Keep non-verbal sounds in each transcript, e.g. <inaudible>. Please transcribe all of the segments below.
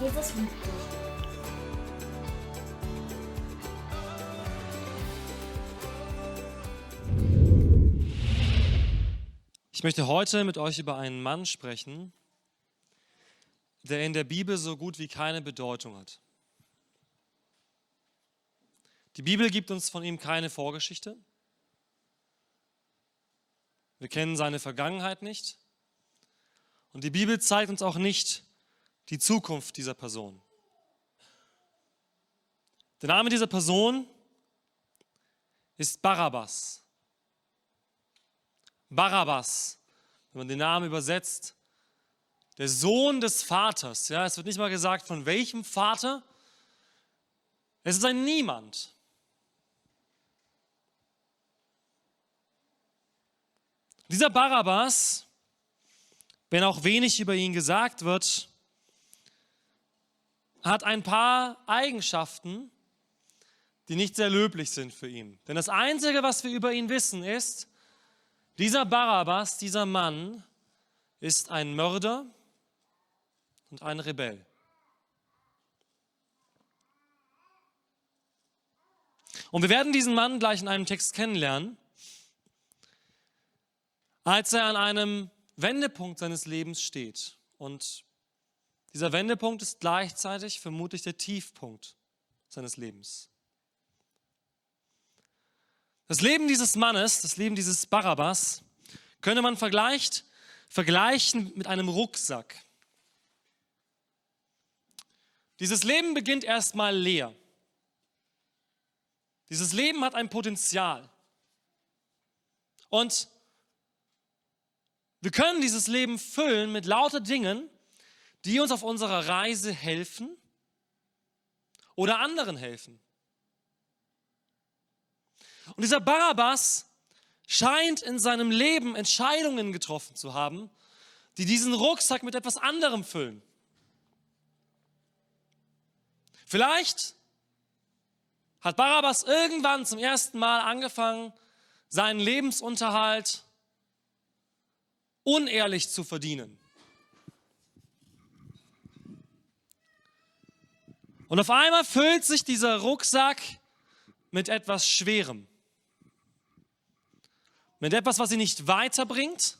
Jesus liebt dich. Ich möchte heute mit euch über einen Mann sprechen, der in der Bibel so gut wie keine Bedeutung hat. Die Bibel gibt uns von ihm keine Vorgeschichte. Wir kennen seine Vergangenheit nicht. Und die Bibel zeigt uns auch nicht die Zukunft dieser Person. Der Name dieser Person ist Barabbas. Barabbas, wenn man den Namen übersetzt, der Sohn des Vaters. Ja, es wird nicht mal gesagt, von welchem Vater. Es ist ein Niemand. Dieser Barabbas, wenn auch wenig über ihn gesagt wird, hat ein paar Eigenschaften, die nicht sehr löblich sind für ihn. Denn das Einzige, was wir über ihn wissen, ist, dieser Barabbas, dieser Mann, ist ein Mörder und ein Rebell. Und wir werden diesen Mann gleich in einem Text kennenlernen, als er an einem Wendepunkt seines Lebens steht. Und dieser Wendepunkt ist gleichzeitig vermutlich der Tiefpunkt seines Lebens. Das Leben dieses Mannes, das Leben dieses Barabbas, könnte man vergleicht, vergleichen mit einem Rucksack. Dieses Leben beginnt erstmal leer. Dieses Leben hat ein Potenzial. Und wir können dieses Leben füllen mit lauter Dingen, die uns auf unserer Reise helfen oder anderen helfen. Und dieser Barabbas scheint in seinem Leben Entscheidungen getroffen zu haben, die diesen Rucksack mit etwas anderem füllen. Vielleicht hat Barabbas irgendwann zum ersten Mal angefangen, seinen Lebensunterhalt unehrlich zu verdienen. Und auf einmal füllt sich dieser Rucksack mit etwas Schwerem mit etwas, was ihn nicht weiterbringt,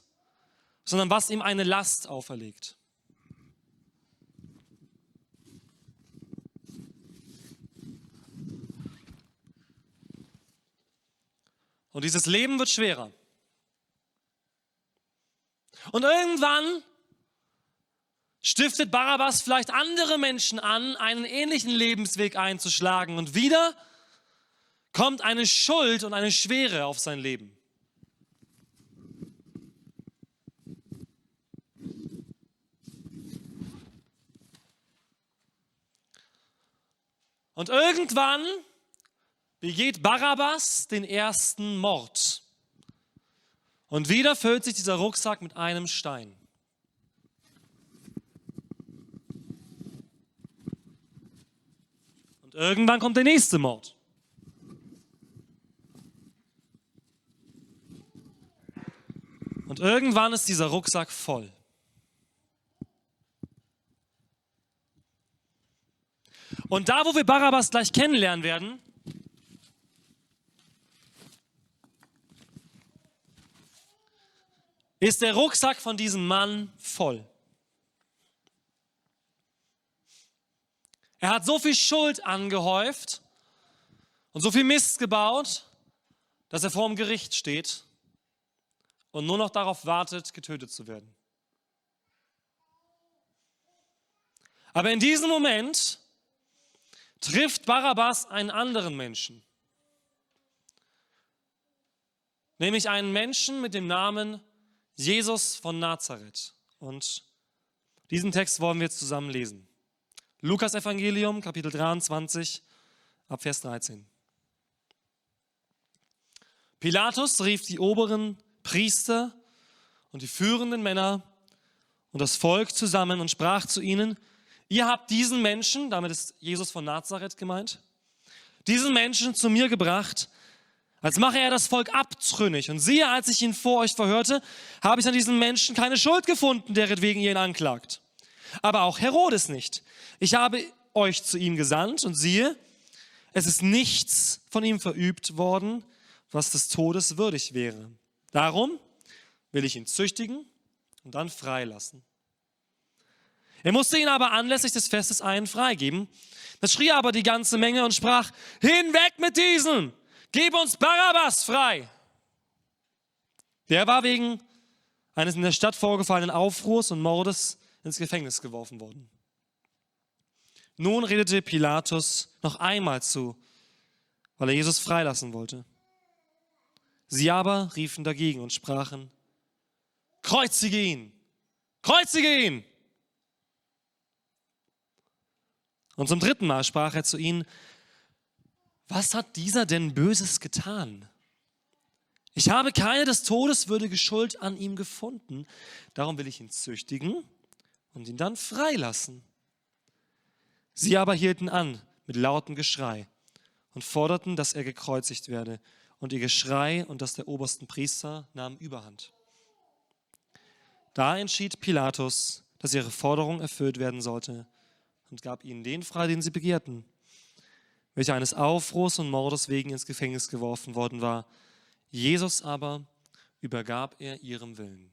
sondern was ihm eine Last auferlegt. Und dieses Leben wird schwerer. Und irgendwann stiftet Barabbas vielleicht andere Menschen an, einen ähnlichen Lebensweg einzuschlagen. Und wieder kommt eine Schuld und eine Schwere auf sein Leben. Und irgendwann begeht Barabbas den ersten Mord. Und wieder füllt sich dieser Rucksack mit einem Stein. Irgendwann kommt der nächste Mord. Und irgendwann ist dieser Rucksack voll. Und da, wo wir Barabbas gleich kennenlernen werden, ist der Rucksack von diesem Mann voll. Er hat so viel Schuld angehäuft und so viel Mist gebaut, dass er vor dem Gericht steht und nur noch darauf wartet, getötet zu werden. Aber in diesem Moment trifft Barabbas einen anderen Menschen. Nämlich einen Menschen mit dem Namen Jesus von Nazareth. Und diesen Text wollen wir jetzt zusammen lesen. Lukas Evangelium, Kapitel 23, ab Vers 13. Pilatus rief die oberen Priester und die führenden Männer und das Volk zusammen und sprach zu ihnen, ihr habt diesen Menschen, damit ist Jesus von Nazareth gemeint, diesen Menschen zu mir gebracht, als mache er das Volk abtrünnig. Und siehe, als ich ihn vor euch verhörte, habe ich an diesem Menschen keine Schuld gefunden, deretwegen ihr ihn anklagt. Aber auch Herodes nicht. Ich habe euch zu ihm gesandt und siehe, es ist nichts von ihm verübt worden, was des Todes würdig wäre. Darum will ich ihn züchtigen und dann freilassen. Er musste ihn aber anlässlich des Festes einen freigeben. Da schrie aber die ganze Menge und sprach, hinweg mit diesem, gib uns Barabbas frei. Der war wegen eines in der Stadt vorgefallenen Aufruhrs und Mordes ins Gefängnis geworfen worden. Nun redete Pilatus noch einmal zu, weil er Jesus freilassen wollte. Sie aber riefen dagegen und sprachen, kreuzige ihn, kreuzige ihn. Und zum dritten Mal sprach er zu ihnen, was hat dieser denn Böses getan? Ich habe keine des Todes würdige Schuld an ihm gefunden, darum will ich ihn züchtigen und ihn dann freilassen. Sie aber hielten an mit lautem Geschrei und forderten, dass er gekreuzigt werde. Und ihr Geschrei und das der obersten Priester nahmen überhand. Da entschied Pilatus, dass ihre Forderung erfüllt werden sollte und gab ihnen den frei, den sie begehrten, welcher eines Aufruhrs und Mordes wegen ins Gefängnis geworfen worden war. Jesus aber übergab er ihrem Willen.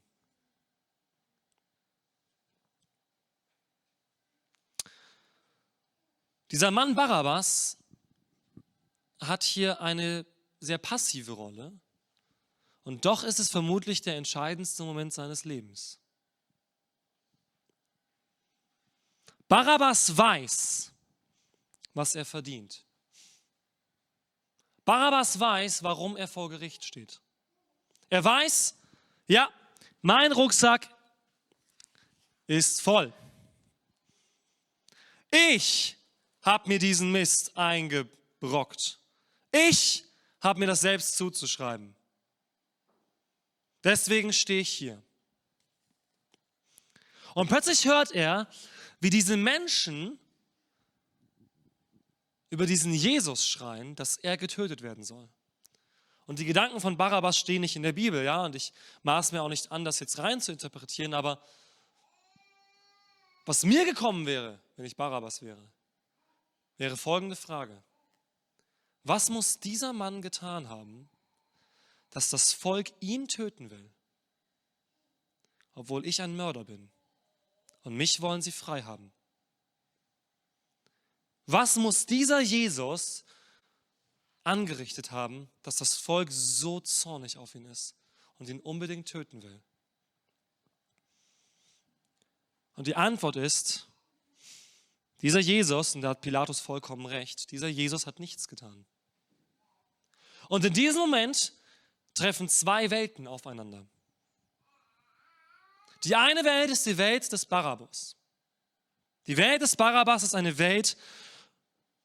Dieser Mann Barabbas hat hier eine sehr passive Rolle und doch ist es vermutlich der entscheidendste Moment seines Lebens. Barabbas weiß, was er verdient. Barabbas weiß, warum er vor Gericht steht. Er weiß, ja, mein Rucksack ist voll. Ich habe mir diesen Mist eingebrockt. Ich habe mir das selbst zuzuschreiben. Deswegen stehe ich hier. Und plötzlich hört er, wie diese Menschen über diesen Jesus schreien, dass er getötet werden soll. Und die Gedanken von Barabbas stehen nicht in der Bibel, ja, und ich maß mir auch nicht an, das jetzt rein zu interpretieren, aber was mir gekommen wäre, wenn ich Barabbas wäre, wäre folgende Frage. Was muss dieser Mann getan haben, dass das Volk ihn töten will, obwohl ich ein Mörder bin und mich wollen sie frei haben? Was muss dieser Jesus angerichtet haben, dass das Volk so zornig auf ihn ist und ihn unbedingt töten will? Und die Antwort ist, dieser Jesus, und da hat Pilatus vollkommen recht, dieser Jesus hat nichts getan. Und in diesem Moment treffen zwei Welten aufeinander. Die eine Welt ist die Welt des Barabbas. Die Welt des Barabbas ist eine Welt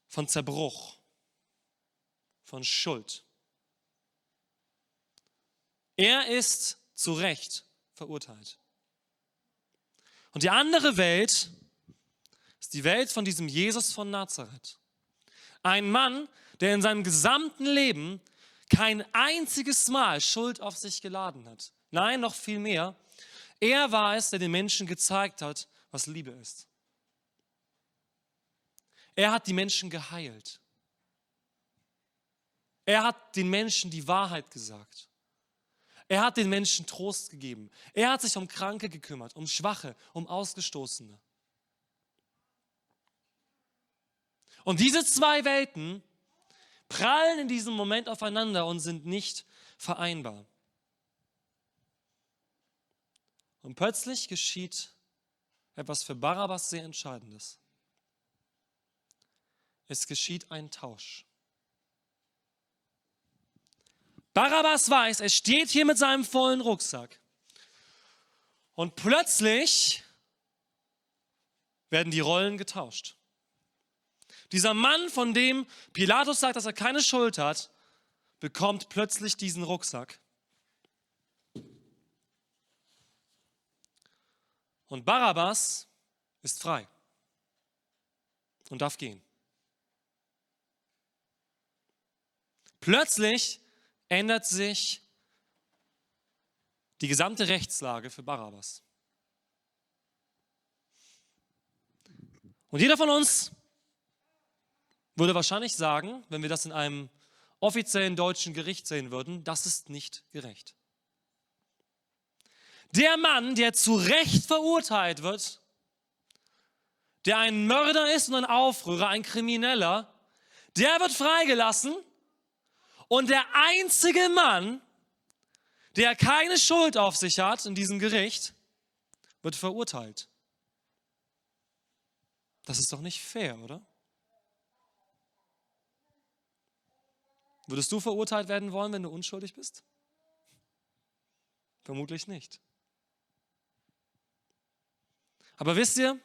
von Zerbruch, von Schuld. Er ist zu Recht verurteilt. Und die andere Welt die Welt von diesem Jesus von Nazareth. Ein Mann, der in seinem gesamten Leben kein einziges Mal Schuld auf sich geladen hat. Nein, noch viel mehr. Er war es, der den Menschen gezeigt hat, was Liebe ist. Er hat die Menschen geheilt. Er hat den Menschen die Wahrheit gesagt. Er hat den Menschen Trost gegeben. Er hat sich um Kranke gekümmert, um Schwache, um Ausgestoßene. Und diese zwei Welten prallen in diesem Moment aufeinander und sind nicht vereinbar. Und plötzlich geschieht etwas für Barabbas sehr Entscheidendes. Es geschieht ein Tausch. Barabbas weiß, er steht hier mit seinem vollen Rucksack. Und plötzlich werden die Rollen getauscht. Dieser Mann, von dem Pilatus sagt, dass er keine Schuld hat, bekommt plötzlich diesen Rucksack. Und Barabbas ist frei und darf gehen. Plötzlich ändert sich die gesamte Rechtslage für Barabbas. Und jeder von uns würde wahrscheinlich sagen, wenn wir das in einem offiziellen deutschen Gericht sehen würden, das ist nicht gerecht. Der Mann, der zu Recht verurteilt wird, der ein Mörder ist und ein Aufrührer, ein Krimineller, der wird freigelassen und der einzige Mann, der keine Schuld auf sich hat in diesem Gericht, wird verurteilt. Das ist doch nicht fair, oder? Würdest du verurteilt werden wollen, wenn du unschuldig bist? Vermutlich nicht. Aber wisst ihr,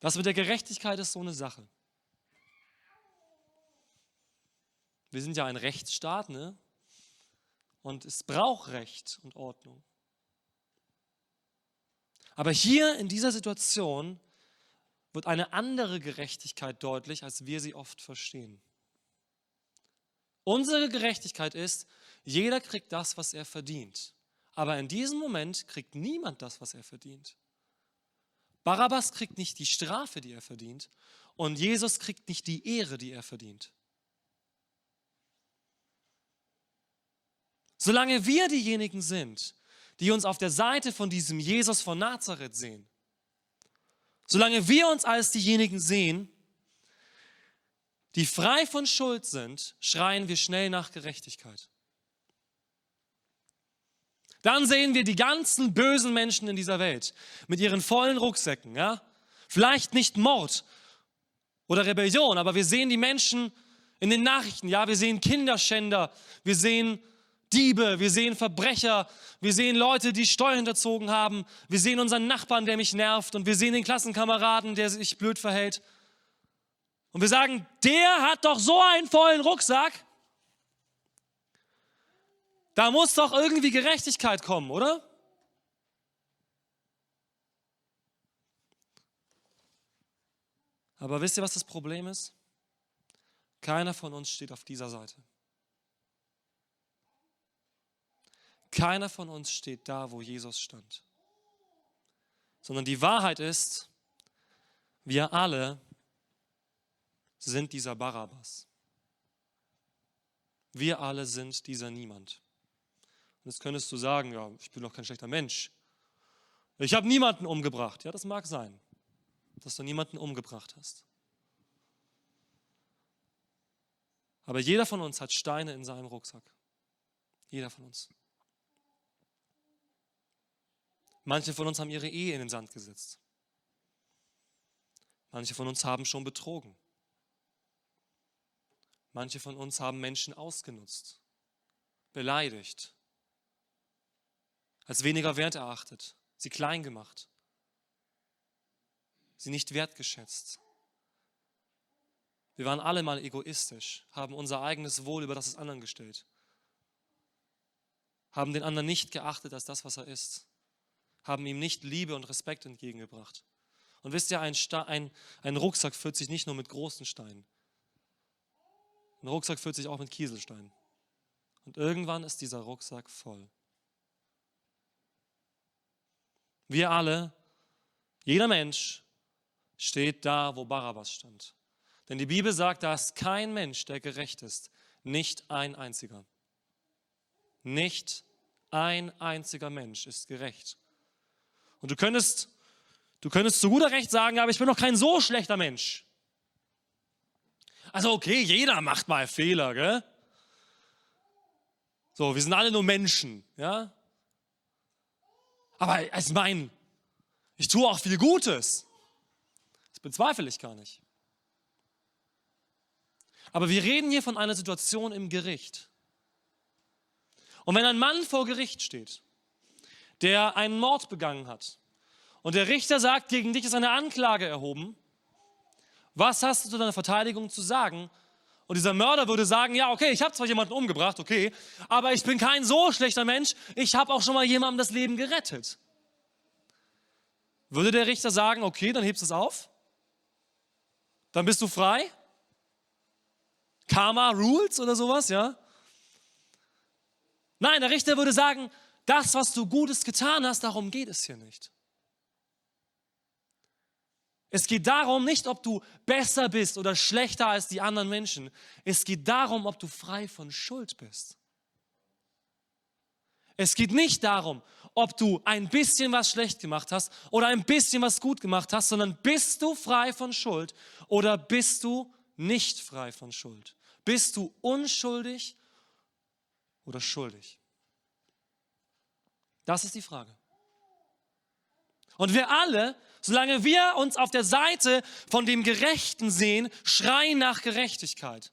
was mit der Gerechtigkeit ist so eine Sache. Wir sind ja ein Rechtsstaat, ne? Und es braucht Recht und Ordnung. Aber hier in dieser Situation wird eine andere Gerechtigkeit deutlich, als wir sie oft verstehen. Unsere Gerechtigkeit ist, jeder kriegt das, was er verdient. Aber in diesem Moment kriegt niemand das, was er verdient. Barabbas kriegt nicht die Strafe, die er verdient, und Jesus kriegt nicht die Ehre, die er verdient. Solange wir diejenigen sind, die uns auf der Seite von diesem Jesus von Nazareth sehen, solange wir uns als diejenigen sehen, die frei von Schuld sind, schreien wir schnell nach Gerechtigkeit. Dann sehen wir die ganzen bösen Menschen in dieser Welt mit ihren vollen Rucksäcken. Ja? Vielleicht nicht Mord oder Rebellion, aber wir sehen die Menschen in den Nachrichten. Ja, wir sehen Kinderschänder, wir sehen Diebe, wir sehen Verbrecher, wir sehen Leute, die Steuern hinterzogen haben, wir sehen unseren Nachbarn, der mich nervt und wir sehen den Klassenkameraden, der sich blöd verhält. Und wir sagen, der hat doch so einen vollen Rucksack. Da muss doch irgendwie Gerechtigkeit kommen, oder? Aber wisst ihr, was das Problem ist? Keiner von uns steht auf dieser Seite. Keiner von uns steht da, wo Jesus stand. Sondern die Wahrheit ist, wir alle sind dieser Barabbas. Wir alle sind dieser Niemand. Und jetzt könntest du sagen, ja, ich bin doch kein schlechter Mensch. Ich habe niemanden umgebracht. Ja, das mag sein, dass du niemanden umgebracht hast. Aber jeder von uns hat Steine in seinem Rucksack. Jeder von uns. Manche von uns haben ihre Ehe in den Sand gesetzt. Manche von uns haben schon betrogen. Manche von uns haben Menschen ausgenutzt, beleidigt, als weniger wert erachtet, sie klein gemacht, sie nicht wertgeschätzt. Wir waren alle mal egoistisch, haben unser eigenes Wohl über das des anderen gestellt, haben den anderen nicht geachtet als das, was er ist, haben ihm nicht Liebe und Respekt entgegengebracht. Und wisst ihr, ein, ein, ein Rucksack füllt sich nicht nur mit großen Steinen, ein Rucksack füllt sich auch mit Kieselsteinen. Und irgendwann ist dieser Rucksack voll. Wir alle, jeder Mensch steht da, wo Barabbas stand. Denn die Bibel sagt, da ist kein Mensch, der gerecht ist. Nicht ein einziger. Nicht ein einziger Mensch ist gerecht. Und du könntest, du könntest zu guter Recht sagen, aber ich bin doch kein so schlechter Mensch. Also okay, jeder macht mal Fehler, gell? So, wir sind alle nur Menschen, ja? Aber ich meine, ich tue auch viel Gutes. Das bezweifle ich gar nicht. Aber wir reden hier von einer Situation im Gericht. Und wenn ein Mann vor Gericht steht, der einen Mord begangen hat, und der Richter sagt, gegen dich ist eine Anklage erhoben, was hast du zu deiner Verteidigung zu sagen? Und dieser Mörder würde sagen, ja, okay, ich habe zwar jemanden umgebracht, okay, aber ich bin kein so schlechter Mensch, ich habe auch schon mal jemandem das Leben gerettet. Würde der Richter sagen, okay, dann hebst du es auf? Dann bist du frei? Karma rules oder sowas, ja? Nein, der Richter würde sagen, das, was du Gutes getan hast, darum geht es hier nicht. Es geht darum nicht, ob du besser bist oder schlechter als die anderen Menschen. Es geht darum, ob du frei von Schuld bist. Es geht nicht darum, ob du ein bisschen was schlecht gemacht hast oder ein bisschen was gut gemacht hast, sondern bist du frei von Schuld oder bist du nicht frei von Schuld? Bist du unschuldig oder schuldig? Das ist die Frage. Und wir alle, solange wir uns auf der Seite von dem Gerechten sehen, schreien nach Gerechtigkeit.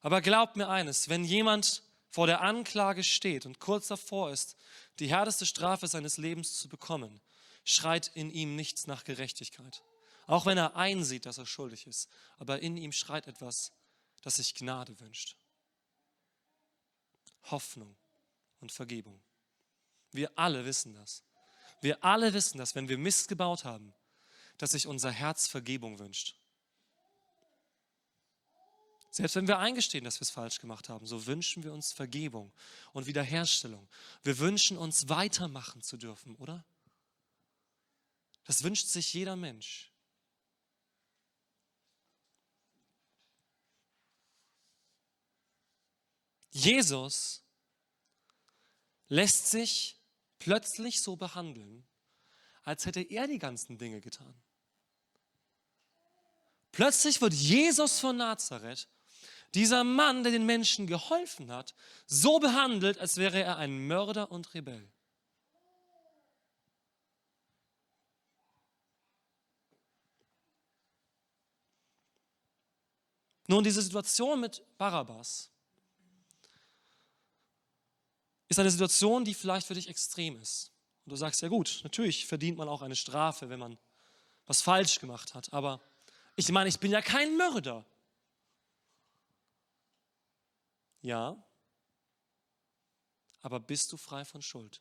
Aber glaubt mir eines, wenn jemand vor der Anklage steht und kurz davor ist, die härteste Strafe seines Lebens zu bekommen, schreit in ihm nichts nach Gerechtigkeit. Auch wenn er einsieht, dass er schuldig ist, aber in ihm schreit etwas, das sich Gnade wünscht. Hoffnung und Vergebung. Wir alle wissen das. Wir alle wissen das, wenn wir Mist gebaut haben, dass sich unser Herz Vergebung wünscht. Selbst wenn wir eingestehen, dass wir es falsch gemacht haben, so wünschen wir uns Vergebung und Wiederherstellung. Wir wünschen uns weitermachen zu dürfen, oder? Das wünscht sich jeder Mensch. Jesus lässt sich plötzlich so behandeln, als hätte er die ganzen Dinge getan. Plötzlich wird Jesus von Nazareth dieser Mann, der den Menschen geholfen hat, so behandelt, als wäre er ein Mörder und Rebell. Nun, diese Situation mit Barabbas ist eine Situation, die vielleicht für dich extrem ist. Und du sagst, ja gut, natürlich verdient man auch eine Strafe, wenn man was falsch gemacht hat. Aber ich meine, ich bin ja kein Mörder. Ja, aber bist du frei von Schuld?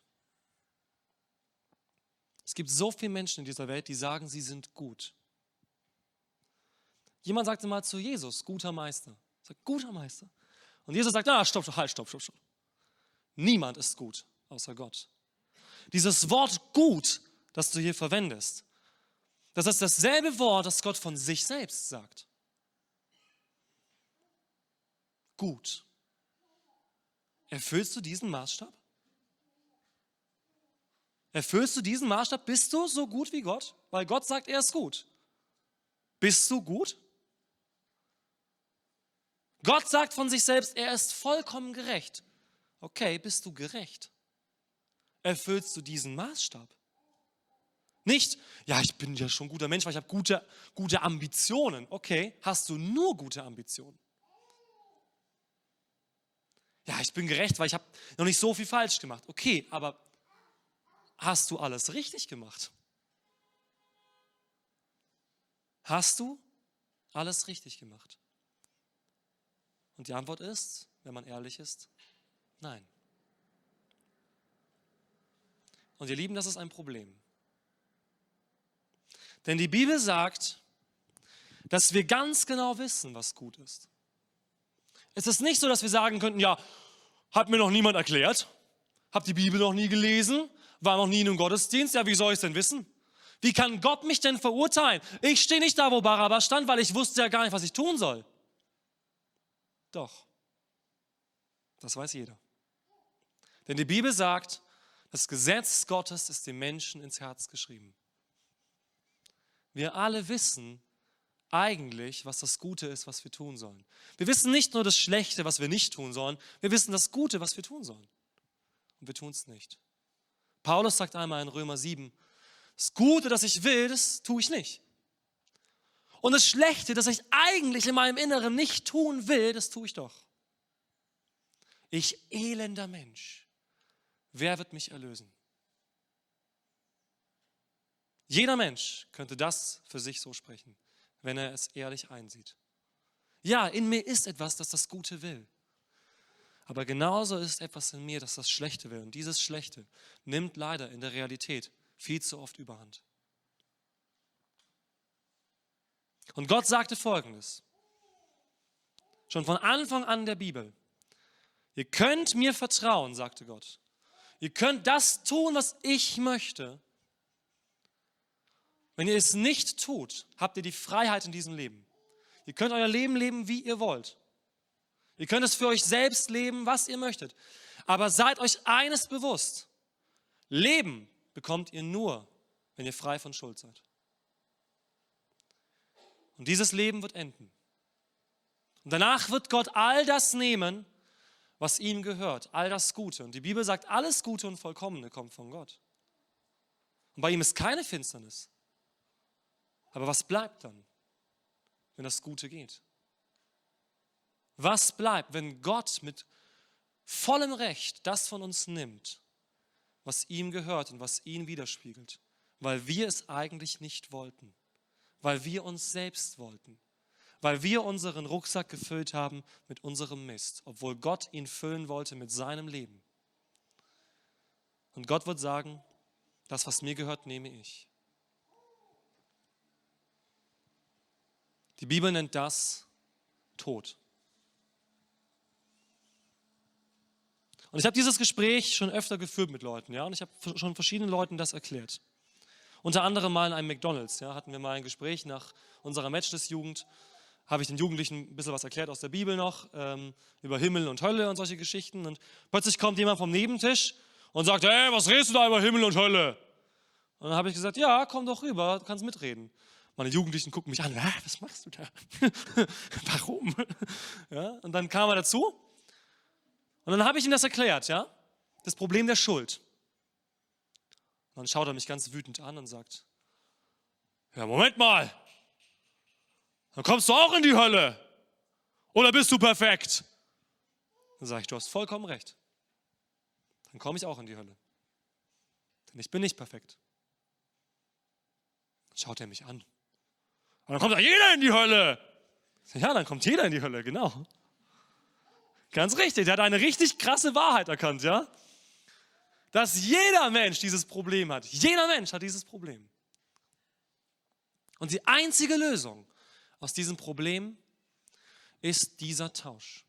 Es gibt so viele Menschen in dieser Welt, die sagen, sie sind gut. Jemand sagte mal zu Jesus, guter Meister. Sagt, guter Meister. Und Jesus sagt, ah, stopp, halt, stopp, stopp, stopp. Niemand ist gut, außer Gott. Dieses Wort gut, das du hier verwendest, das ist dasselbe Wort, das Gott von sich selbst sagt. Gut. Erfüllst du diesen Maßstab? Erfüllst du diesen Maßstab? Bist du so gut wie Gott? Weil Gott sagt, er ist gut. Bist du gut? Gott sagt von sich selbst, er ist vollkommen gerecht. Okay, bist du gerecht? Erfüllst du diesen Maßstab? Nicht, ja, ich bin ja schon ein guter Mensch, weil ich habe gute, gute Ambitionen. Okay, hast du nur gute Ambitionen? Ja, ich bin gerecht, weil ich habe noch nicht so viel falsch gemacht. Okay, aber hast du alles richtig gemacht? Hast du alles richtig gemacht? Und die Antwort ist, wenn man ehrlich ist, nein. Und ihr Lieben, das ist ein Problem. Denn die Bibel sagt, dass wir ganz genau wissen, was gut ist. Es ist nicht so, dass wir sagen könnten, ja, hat mir noch niemand erklärt, hab die Bibel noch nie gelesen, war noch nie in einem Gottesdienst, ja, wie soll ich es denn wissen? Wie kann Gott mich denn verurteilen? Ich stehe nicht da, wo Barabbas stand, weil ich wusste ja gar nicht, was ich tun soll. Doch, das weiß jeder. Denn die Bibel sagt, das Gesetz Gottes ist dem Menschen ins Herz geschrieben. Wir alle wissen, eigentlich, was das Gute ist, was wir tun sollen. Wir wissen nicht nur das Schlechte, was wir nicht tun sollen, wir wissen das Gute, was wir tun sollen. Und wir tun es nicht. Paulus sagt einmal in Römer 7, das Gute, das ich will, das tue ich nicht. Und das Schlechte, das ich eigentlich in meinem Inneren nicht tun will, das tue ich doch. Ich elender Mensch, wer wird mich erlösen? Jeder Mensch könnte das für sich so sprechen wenn er es ehrlich einsieht. Ja, in mir ist etwas, das das Gute will. Aber genauso ist etwas in mir, das das Schlechte will. Und dieses Schlechte nimmt leider in der Realität viel zu oft überhand. Und Gott sagte Folgendes. Schon von Anfang an der Bibel. Ihr könnt mir vertrauen, sagte Gott. Ihr könnt das tun, was ich möchte. Wenn ihr es nicht tut, habt ihr die Freiheit in diesem Leben. Ihr könnt euer Leben leben, wie ihr wollt. Ihr könnt es für euch selbst leben, was ihr möchtet. Aber seid euch eines bewusst. Leben bekommt ihr nur, wenn ihr frei von Schuld seid. Und dieses Leben wird enden. Und danach wird Gott all das nehmen, was ihm gehört, all das Gute. Und die Bibel sagt, alles Gute und Vollkommene kommt von Gott. Und bei ihm ist keine Finsternis. Aber was bleibt dann, wenn das Gute geht? Was bleibt, wenn Gott mit vollem Recht das von uns nimmt, was ihm gehört und was ihn widerspiegelt, weil wir es eigentlich nicht wollten, weil wir uns selbst wollten, weil wir unseren Rucksack gefüllt haben mit unserem Mist, obwohl Gott ihn füllen wollte mit seinem Leben. Und Gott wird sagen, das, was mir gehört, nehme ich. Die Bibel nennt das Tod. Und ich habe dieses Gespräch schon öfter geführt mit Leuten, ja, und ich habe schon verschiedenen Leuten das erklärt. Unter anderem mal in einem McDonalds, ja, hatten wir mal ein Gespräch nach unserer Matchless-Jugend habe ich den Jugendlichen ein bisschen was erklärt aus der Bibel noch, ähm, über Himmel und Hölle und solche Geschichten. Und plötzlich kommt jemand vom Nebentisch und sagt, hey, was redest du da über Himmel und Hölle? Und dann habe ich gesagt, ja, komm doch rüber, du kannst mitreden. Meine Jugendlichen gucken mich an, was machst du da? <laughs> Warum? <laughs> Ja, und dann kam er dazu und dann habe ich ihm das erklärt, ja, das Problem der Schuld. Und dann schaut er mich ganz wütend an und sagt, ja, Moment mal, dann kommst du auch in die Hölle. Oder bist du perfekt? Dann sage ich, du hast vollkommen recht. Dann komme ich auch in die Hölle. Denn ich bin nicht perfekt. Dann schaut er mich an. Und dann kommt auch jeder in die Hölle. Ja, dann kommt jeder in die Hölle, genau. Ganz richtig, der hat eine richtig krasse Wahrheit erkannt, ja? Dass jeder Mensch dieses Problem hat. Jeder Mensch hat dieses Problem. Und die einzige Lösung aus diesem Problem ist dieser Tausch.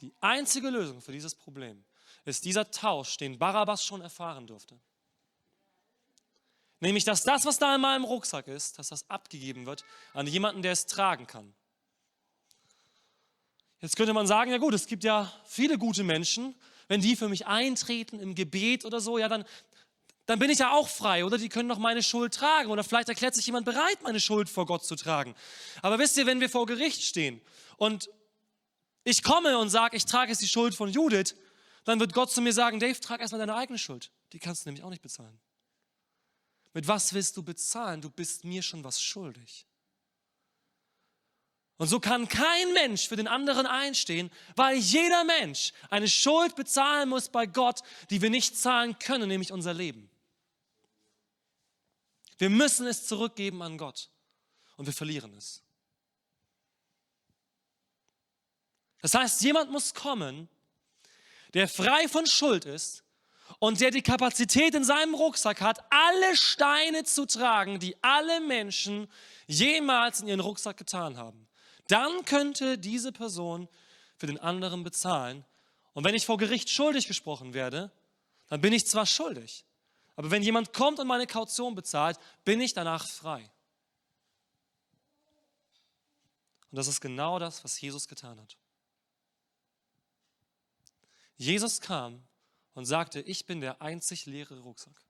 Die einzige Lösung für dieses Problem ist dieser Tausch, den Barabbas schon erfahren durfte. Nämlich, dass das, was da in meinem Rucksack ist, dass das abgegeben wird an jemanden, der es tragen kann. Jetzt könnte man sagen, ja gut, es gibt ja viele gute Menschen, wenn die für mich eintreten im Gebet oder so, ja, dann, dann bin ich ja auch frei, oder? Die können doch meine Schuld tragen. Oder vielleicht erklärt sich jemand bereit, meine Schuld vor Gott zu tragen. Aber wisst ihr, wenn wir vor Gericht stehen und ich komme und sage, ich trage jetzt die Schuld von Judith, dann wird Gott zu mir sagen, Dave, trag erstmal deine eigene Schuld. Die kannst du nämlich auch nicht bezahlen. Mit was willst du bezahlen? Du bist mir schon was schuldig. Und so kann kein Mensch für den anderen einstehen, weil jeder Mensch eine Schuld bezahlen muss bei Gott, die wir nicht zahlen können, nämlich unser Leben. Wir müssen es zurückgeben an Gott und wir verlieren es. Das heißt, jemand muss kommen, der frei von Schuld ist und der die Kapazität in seinem Rucksack hat, alle Steine zu tragen, die alle Menschen jemals in ihren Rucksack getan haben. Dann könnte diese Person für den anderen bezahlen. Und wenn ich vor Gericht schuldig gesprochen werde, dann bin ich zwar schuldig, aber wenn jemand kommt und meine Kaution bezahlt, bin ich danach frei. Und das ist genau das, was Jesus getan hat. Jesus kam und sagte, ich bin der einzig leere Rucksack.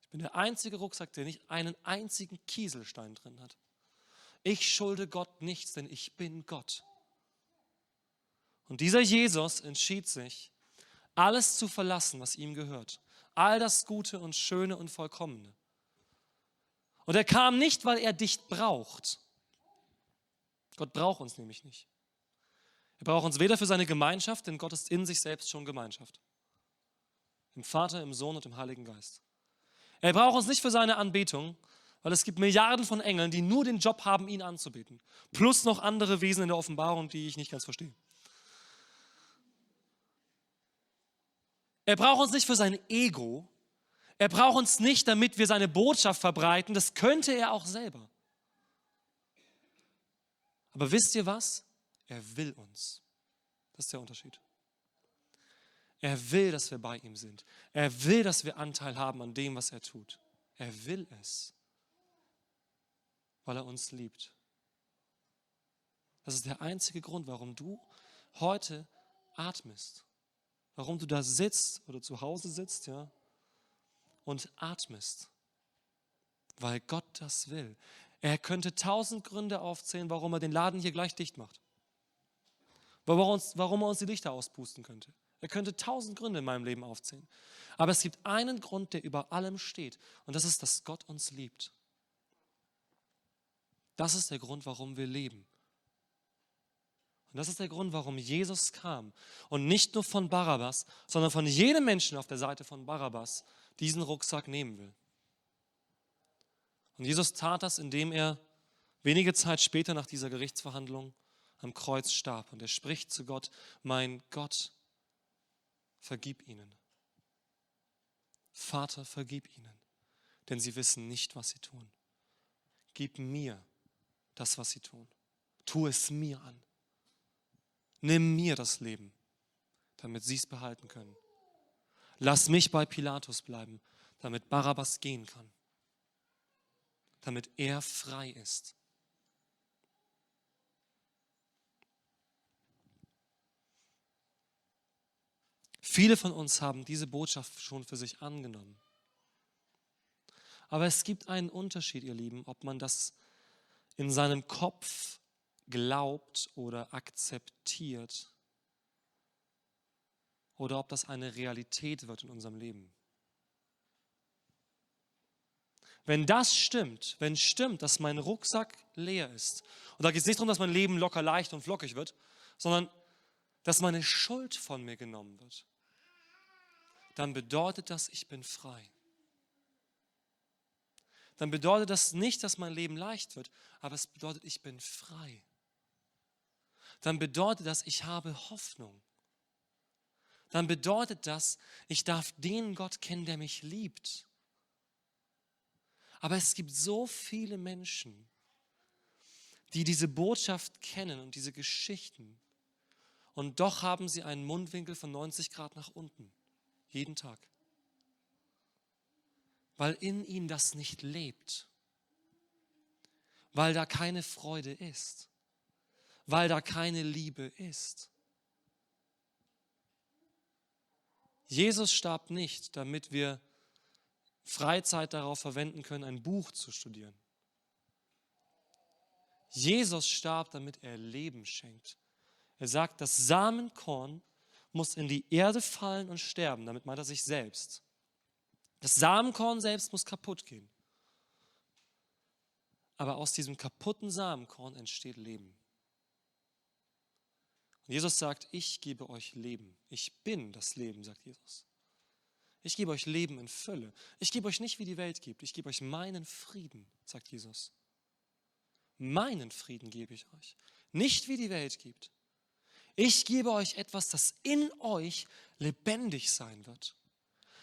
Ich bin der einzige Rucksack, der nicht einen einzigen Kieselstein drin hat. Ich schulde Gott nichts, denn ich bin Gott. Und dieser Jesus entschied sich, alles zu verlassen, was ihm gehört. All das Gute und Schöne und Vollkommene. Und er kam nicht, weil er dich braucht. Gott braucht uns nämlich nicht. Er braucht uns weder für seine Gemeinschaft, denn Gott ist in sich selbst schon Gemeinschaft. Im Vater, im Sohn und im Heiligen Geist. Er braucht uns nicht für seine Anbetung, weil es gibt Milliarden von Engeln, die nur den Job haben, ihn anzubeten. Plus noch andere Wesen in der Offenbarung, die ich nicht ganz verstehe. Er braucht uns nicht für sein Ego. Er braucht uns nicht, damit wir seine Botschaft verbreiten. Das könnte er auch selber. Aber wisst ihr was? Er will uns. Das ist der Unterschied. Er will, dass wir bei ihm sind. Er will, dass wir Anteil haben an dem, was er tut. Er will es, weil er uns liebt. Das ist der einzige Grund, warum du heute atmest. Warum du da sitzt oder zu Hause sitzt, ja, und atmest. Weil Gott das will. Er könnte tausend Gründe aufzählen, warum er den Laden hier gleich dicht macht. Warum er uns, die Lichter auspusten könnte. Er könnte tausend Gründe in meinem Leben aufzählen. Aber es gibt einen Grund, der über allem steht. Und das ist, dass Gott uns liebt. Das ist der Grund, warum wir leben. Und das ist der Grund, warum Jesus kam. Und nicht nur von Barabbas, sondern von jedem Menschen auf der Seite von Barabbas diesen Rucksack nehmen will. Und Jesus tat das, indem er wenige Zeit später nach dieser Gerichtsverhandlung am Kreuz starb. Und er spricht zu Gott, mein Gott, vergib ihnen. Vater, vergib ihnen, denn sie wissen nicht, was sie tun. Gib mir das, was sie tun. Tu es mir an. Nimm mir das Leben, damit sie es behalten können. Lass mich bei Pilatus bleiben, damit Barabbas gehen kann, damit er frei ist. Viele von uns haben diese Botschaft schon für sich angenommen. Aber es gibt einen Unterschied, ihr Lieben, ob man das in seinem Kopf glaubt oder akzeptiert oder ob das eine Realität wird in unserem Leben. Wenn das stimmt, wenn stimmt, dass mein Rucksack leer ist, und da geht es nicht darum, dass mein Leben locker leicht und flockig wird, sondern dass meine Schuld von mir genommen wird, dann bedeutet das, ich bin frei. Dann bedeutet das nicht, dass mein Leben leicht wird, aber es bedeutet, ich bin frei. Dann bedeutet das, ich habe Hoffnung. Dann bedeutet das, ich darf den Gott kennen, der mich liebt. Aber es gibt so viele Menschen, die diese Botschaft kennen und diese Geschichten. Und doch haben sie einen Mundwinkel von 90 Grad nach unten. Jeden Tag. Weil in ihnen das nicht lebt. Weil da keine Freude ist. Weil da keine Liebe ist. Jesus starb nicht, damit wir Freizeit darauf verwenden können, ein Buch zu studieren. Jesus starb, damit er Leben schenkt. Er sagt, das Samenkorn muss in die Erde fallen und sterben. Damit meint er sich selbst. Das Samenkorn selbst muss kaputt gehen. Aber aus diesem kaputten Samenkorn entsteht Leben. Jesus sagt, ich gebe euch Leben. Ich bin das Leben, sagt Jesus. Ich gebe euch Leben in Fülle. Ich gebe euch nicht, wie die Welt gibt. Ich gebe euch meinen Frieden, sagt Jesus. Meinen Frieden gebe ich euch. Nicht wie die Welt gibt. Ich gebe euch etwas, das in euch lebendig sein wird,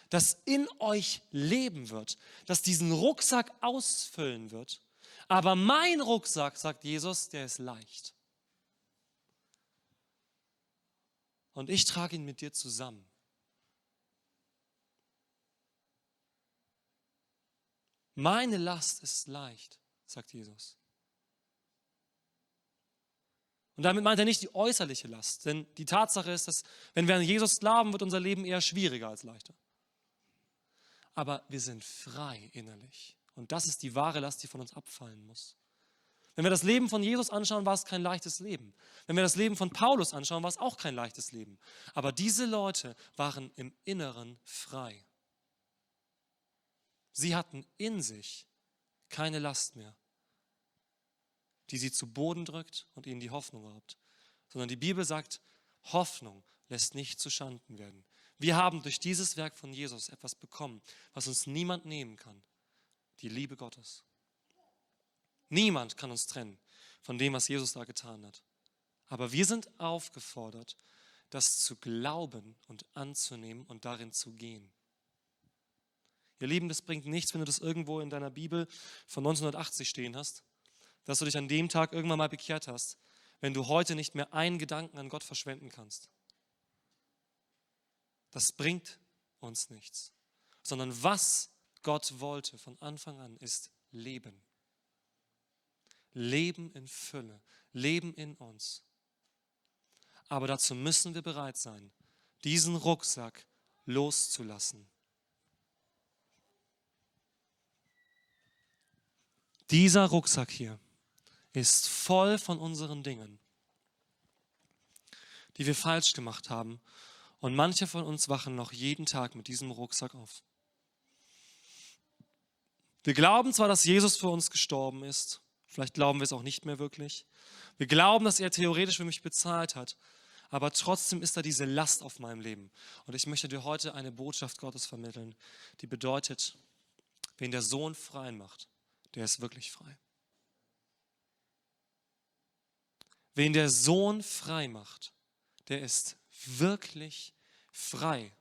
das in euch leben wird, das diesen Rucksack ausfüllen wird. Aber mein Rucksack, sagt Jesus, der ist leicht. Und ich trage ihn mit dir zusammen. Meine Last ist leicht, sagt Jesus. Und damit meint er nicht die äußerliche Last, denn die Tatsache ist, dass wenn wir an Jesus glauben, wird unser Leben eher schwieriger als leichter. Aber wir sind frei innerlich. Und das ist die wahre Last, die von uns abfallen muss. Wenn wir das Leben von Jesus anschauen, war es kein leichtes Leben. Wenn wir das Leben von Paulus anschauen, war es auch kein leichtes Leben. Aber diese Leute waren im Inneren frei. Sie hatten in sich keine Last mehr die sie zu Boden drückt und ihnen die Hoffnung raubt. Sondern die Bibel sagt, Hoffnung lässt nicht zu Schanden werden. Wir haben durch dieses Werk von Jesus etwas bekommen, was uns niemand nehmen kann. Die Liebe Gottes. Niemand kann uns trennen von dem, was Jesus da getan hat. Aber wir sind aufgefordert, das zu glauben und anzunehmen und darin zu gehen. Ihr Lieben, das bringt nichts, wenn du das irgendwo in deiner Bibel von 1980 stehen hast dass du dich an dem Tag irgendwann mal bekehrt hast, wenn du heute nicht mehr einen Gedanken an Gott verschwenden kannst. das bringt uns nichts. Sondern was Gott wollte von Anfang an ist Leben. Leben in Fülle, Leben in uns. Aber dazu müssen wir bereit sein, diesen Rucksack loszulassen. Dieser Rucksack hier ist voll von unseren Dingen, die wir falsch gemacht haben. Und manche von uns wachen noch jeden Tag mit diesem Rucksack auf. Wir glauben zwar, dass Jesus für uns gestorben ist, vielleicht glauben wir es auch nicht mehr wirklich. Wir glauben, dass er theoretisch für mich bezahlt hat, aber trotzdem ist da diese Last auf meinem Leben. Und ich möchte dir heute eine Botschaft Gottes vermitteln, die bedeutet, wen der Sohn frei macht, der ist wirklich frei. Wen der Sohn frei macht, der ist wirklich frei.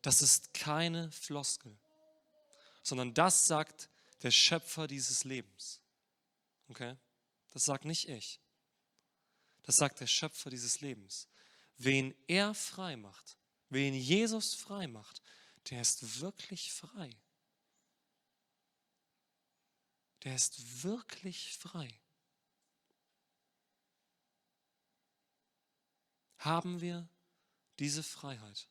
Das ist keine Floskel, sondern das sagt der Schöpfer dieses Lebens. Okay? Das sagt nicht ich. Das sagt der Schöpfer dieses Lebens. Wen er frei macht, wen Jesus frei macht, der ist wirklich frei. Der ist wirklich frei. haben wir diese Freiheit.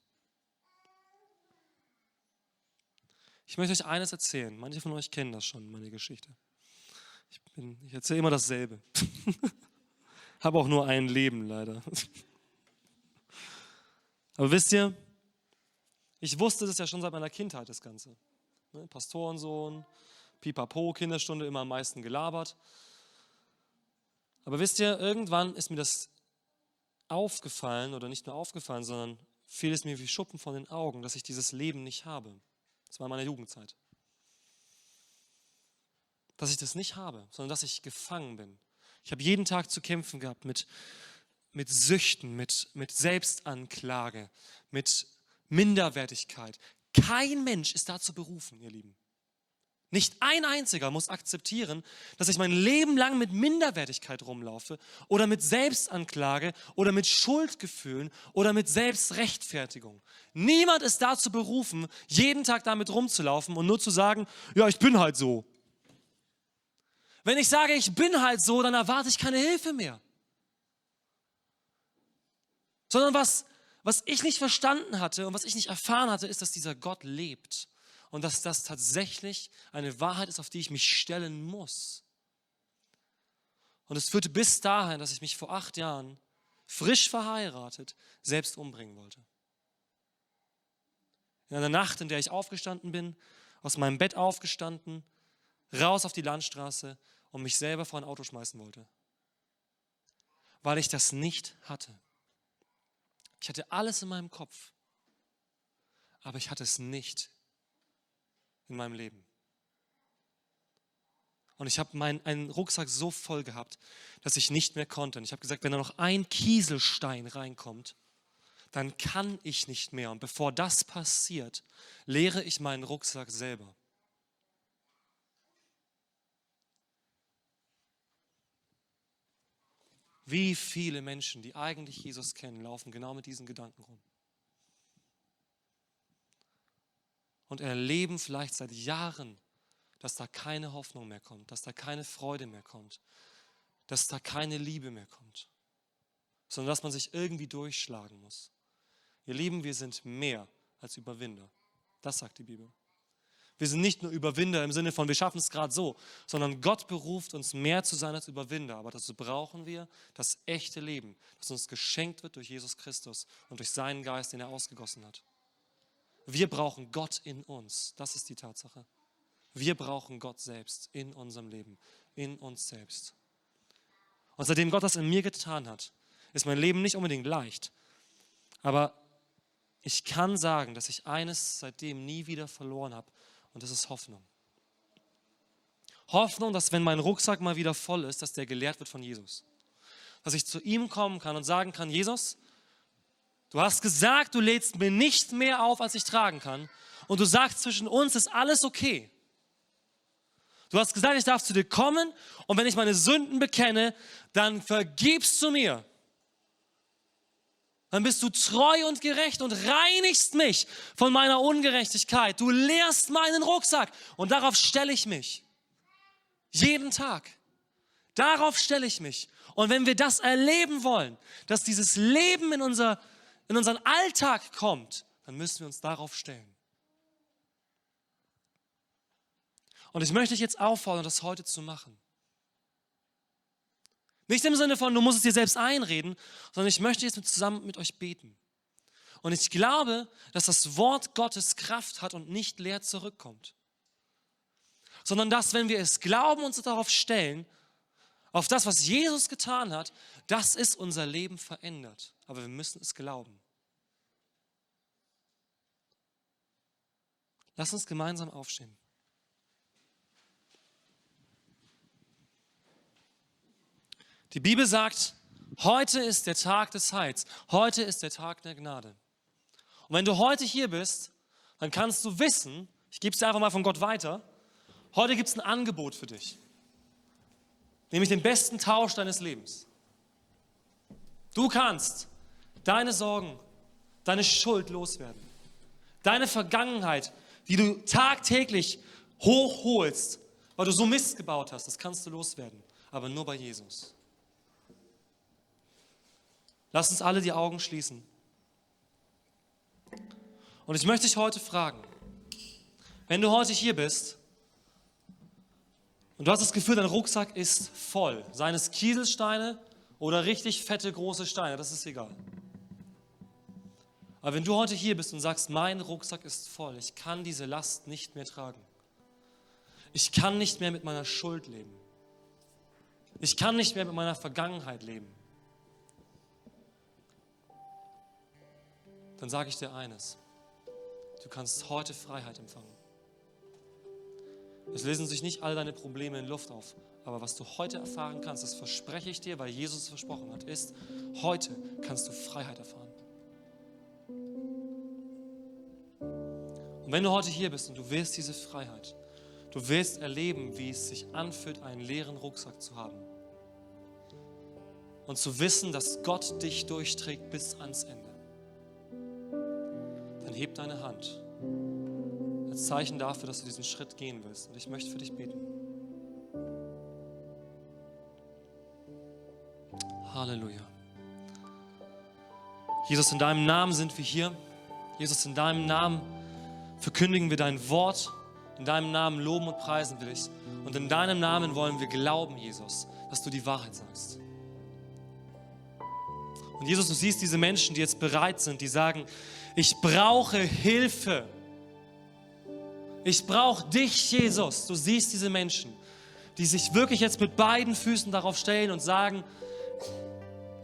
Ich möchte euch eines erzählen. Manche von euch kennen das schon, meine Geschichte. Ich, ich erzähle immer dasselbe. <laughs> Habe auch nur ein Leben leider. <laughs> Aber wisst ihr, ich wusste das ja schon seit meiner Kindheit, das Ganze. Ne? Pastorensohn, Pipapo, Kinderstunde, immer am meisten gelabert. Aber wisst ihr, irgendwann ist mir das aufgefallen oder nicht nur aufgefallen, sondern fiel es mir wie Schuppen von den Augen, dass ich dieses Leben nicht habe. Das war meine Jugendzeit. Dass ich das nicht habe, sondern dass ich gefangen bin. Ich habe jeden Tag zu kämpfen gehabt mit, mit Süchten, mit, mit Selbstanklage, mit Minderwertigkeit. Kein Mensch ist dazu berufen, ihr Lieben. Nicht ein einziger muss akzeptieren, dass ich mein Leben lang mit Minderwertigkeit rumlaufe oder mit Selbstanklage oder mit Schuldgefühlen oder mit Selbstrechtfertigung. Niemand ist dazu berufen, jeden Tag damit rumzulaufen und nur zu sagen, ja, ich bin halt so. Wenn ich sage, ich bin halt so, dann erwarte ich keine Hilfe mehr. Sondern was, was ich nicht verstanden hatte und was ich nicht erfahren hatte, ist, dass dieser Gott lebt und dass das tatsächlich eine Wahrheit ist, auf die ich mich stellen muss. Und es führte bis dahin, dass ich mich vor acht Jahren, frisch verheiratet, selbst umbringen wollte. In einer Nacht, in der ich aufgestanden bin, aus meinem Bett aufgestanden, raus auf die Landstraße und mich selber vor ein Auto schmeißen wollte. Weil ich das nicht hatte. Ich hatte alles in meinem Kopf, aber ich hatte es nicht in meinem Leben. Und ich habe meinen Rucksack so voll gehabt, dass ich nicht mehr konnte. Und ich habe gesagt, wenn da noch ein Kieselstein reinkommt, dann kann ich nicht mehr. Und bevor das passiert, leere ich meinen Rucksack selber. Wie viele Menschen, die eigentlich Jesus kennen, laufen genau mit diesen Gedanken rum. Und erleben vielleicht seit Jahren, dass da keine Hoffnung mehr kommt, dass da keine Freude mehr kommt, dass da keine Liebe mehr kommt, sondern dass man sich irgendwie durchschlagen muss. Ihr Lieben, wir sind mehr als Überwinder. Das sagt die Bibel. Wir sind nicht nur Überwinder im Sinne von, wir schaffen es gerade so, sondern Gott beruft uns mehr zu sein als Überwinder. Aber dazu brauchen wir das echte Leben, das uns geschenkt wird durch Jesus Christus und durch seinen Geist, den er ausgegossen hat. Wir brauchen Gott in uns. Das ist die Tatsache. Wir brauchen Gott selbst in unserem Leben, in uns selbst. Und seitdem Gott das in mir getan hat, ist mein Leben nicht unbedingt leicht. Aber ich kann sagen, dass ich eines seitdem nie wieder verloren habe. Und das ist Hoffnung. Hoffnung, dass wenn mein Rucksack mal wieder voll ist, dass der gelehrt wird von Jesus. Dass ich zu ihm kommen kann und sagen kann, Jesus, Du hast gesagt, du lädst mir nicht mehr auf, als ich tragen kann. Und du sagst, zwischen uns ist alles okay. Du hast gesagt, ich darf zu dir kommen und wenn ich meine Sünden bekenne, dann vergibst du mir. Dann bist du treu und gerecht und reinigst mich von meiner Ungerechtigkeit. Du leerst meinen Rucksack und darauf stelle ich mich. Jeden Tag. Darauf stelle ich mich. Und wenn wir das erleben wollen, dass dieses Leben in, unser, in unseren Alltag kommt, dann müssen wir uns darauf stellen. Und ich möchte dich jetzt auffordern, das heute zu machen. Nicht im Sinne von, du musst es dir selbst einreden, sondern ich möchte jetzt zusammen mit euch beten. Und ich glaube, dass das Wort Gottes Kraft hat und nicht leer zurückkommt. Sondern dass, wenn wir es glauben und uns darauf stellen, auf das, was Jesus getan hat, dass es unser Leben verändert. Aber wir müssen es glauben. Lass uns gemeinsam aufstehen. Die Bibel sagt, heute ist der Tag des Heils, heute ist der Tag der Gnade. Und wenn du heute hier bist, dann kannst du wissen, ich gebe es dir einfach mal von Gott weiter, heute gibt es ein Angebot für dich, nämlich den besten Tausch deines Lebens. Du kannst deine Sorgen, deine Schuld loswerden, deine Vergangenheit, die du tagtäglich hochholst, weil du so Mist gebaut hast, das kannst du loswerden, aber nur bei Jesus. Lass uns alle die Augen schließen. Und ich möchte dich heute fragen, wenn du heute hier bist und du hast das Gefühl, dein Rucksack ist voll, seien es Kieselsteine oder richtig fette große Steine, das ist egal. Aber wenn du heute hier bist und sagst, mein Rucksack ist voll, ich kann diese Last nicht mehr tragen. Ich kann nicht mehr mit meiner Schuld leben. Ich kann nicht mehr mit meiner Vergangenheit leben. dann sage ich dir eines. Du kannst heute Freiheit empfangen. Es lösen sich nicht all deine Probleme in Luft auf, aber was du heute erfahren kannst, das verspreche ich dir, weil Jesus es versprochen hat, ist, heute kannst du Freiheit erfahren. Und wenn du heute hier bist und du willst diese Freiheit, du willst erleben, wie es sich anfühlt, einen leeren Rucksack zu haben und zu wissen, dass Gott dich durchträgt bis ans Ende heb deine Hand als Zeichen dafür, dass du diesen Schritt gehen willst. Und ich möchte für dich beten. Halleluja. Jesus, in deinem Namen sind wir hier. Jesus, in deinem Namen verkündigen wir dein Wort. In deinem Namen loben und preisen wir dich. Und in deinem Namen wollen wir glauben, Jesus, dass du die Wahrheit sagst. Und Jesus, du siehst diese Menschen, die jetzt bereit sind, die sagen, ich brauche Hilfe. Ich brauche dich, Jesus. Du siehst diese Menschen, die sich wirklich jetzt mit beiden Füßen darauf stellen und sagen,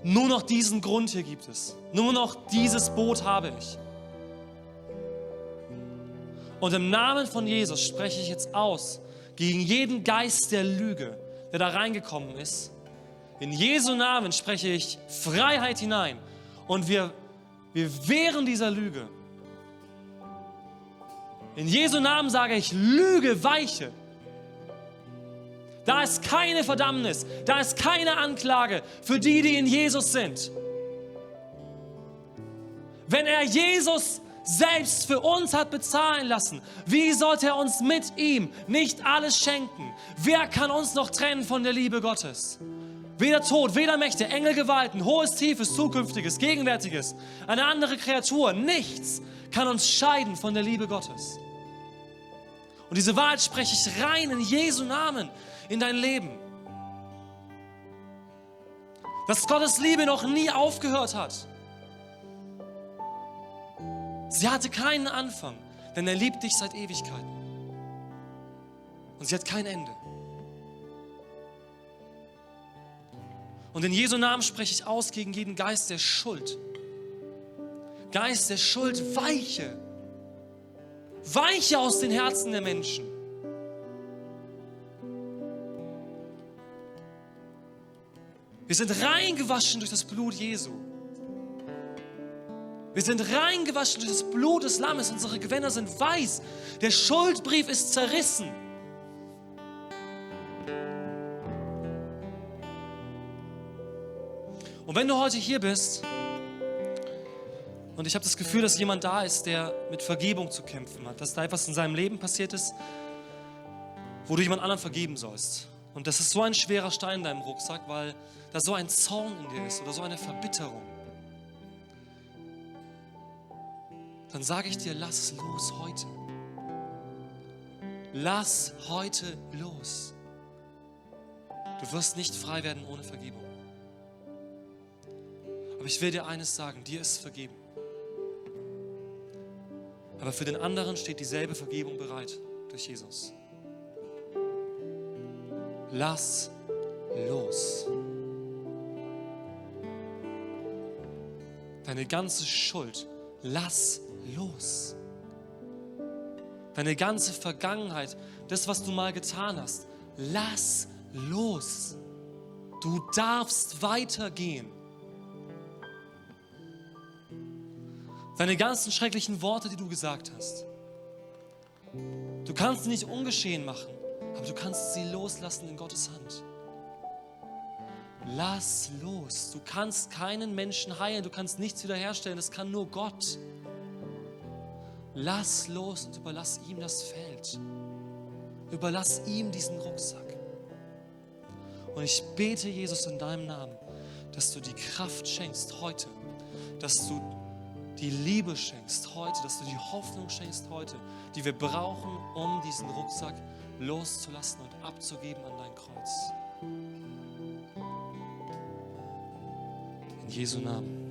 nur noch diesen Grund hier gibt es. Nur noch dieses Boot habe ich. Und im Namen von Jesus spreche ich jetzt aus gegen jeden Geist der Lüge, der da reingekommen ist. In Jesu Namen spreche ich Freiheit hinein und wir wir wehren dieser Lüge. In Jesu Namen sage ich, Lüge weiche. Da ist keine Verdammnis, da ist keine Anklage für die, die in Jesus sind. Wenn er Jesus selbst für uns hat bezahlen lassen, wie sollte er uns mit ihm nicht alles schenken? Wer kann uns noch trennen von der Liebe Gottes? Weder Tod, weder Mächte, Engel, Gewalten, hohes, tiefes, zukünftiges, gegenwärtiges, eine andere Kreatur, nichts kann uns scheiden von der Liebe Gottes. Und diese Wahrheit spreche ich rein in Jesu Namen in dein Leben. Dass Gottes Liebe noch nie aufgehört hat. Sie hatte keinen Anfang, denn er liebt dich seit Ewigkeiten. Und sie hat kein Ende. Und in Jesu Namen spreche ich aus gegen jeden Geist der Schuld. Geist der Schuld, weiche. Weiche aus den Herzen der Menschen. Wir sind reingewaschen durch das Blut Jesu. Wir sind reingewaschen durch das Blut des Lammes. Unsere Gewänder sind weiß. Der Schuldbrief ist zerrissen. Und wenn du heute hier bist Und ich habe das Gefühl, dass jemand da ist, der mit Vergebung zu kämpfen hat, dass da etwas in seinem Leben passiert ist, wo du jemand anderen vergeben sollst. Und das ist so ein schwerer Stein in deinem Rucksack, weil da so ein Zorn in dir ist oder so eine Verbitterung. Dann sage ich dir, lass es los heute. Lass heute los. Du wirst nicht frei werden ohne Vergebung. Aber ich will dir eines sagen, dir ist vergeben. Aber für den anderen steht dieselbe Vergebung bereit durch Jesus. Lass los. Deine ganze Schuld, lass los. Deine ganze Vergangenheit, das, was du mal getan hast, lass los. Du darfst weitergehen. Deine ganzen schrecklichen Worte, die du gesagt hast. Du kannst sie nicht ungeschehen machen, aber du kannst sie loslassen in Gottes Hand. Lass los. Du kannst keinen Menschen heilen, du kannst nichts wiederherstellen, das kann nur Gott. Lass los und überlass ihm das Feld. Überlass ihm diesen Rucksack. Und ich bete, Jesus, in deinem Namen, dass du die Kraft schenkst heute, dass du die Liebe schenkst heute, dass du die Hoffnung schenkst heute, die wir brauchen, um diesen Rucksack loszulassen und abzugeben an dein Kreuz. In Jesu Namen.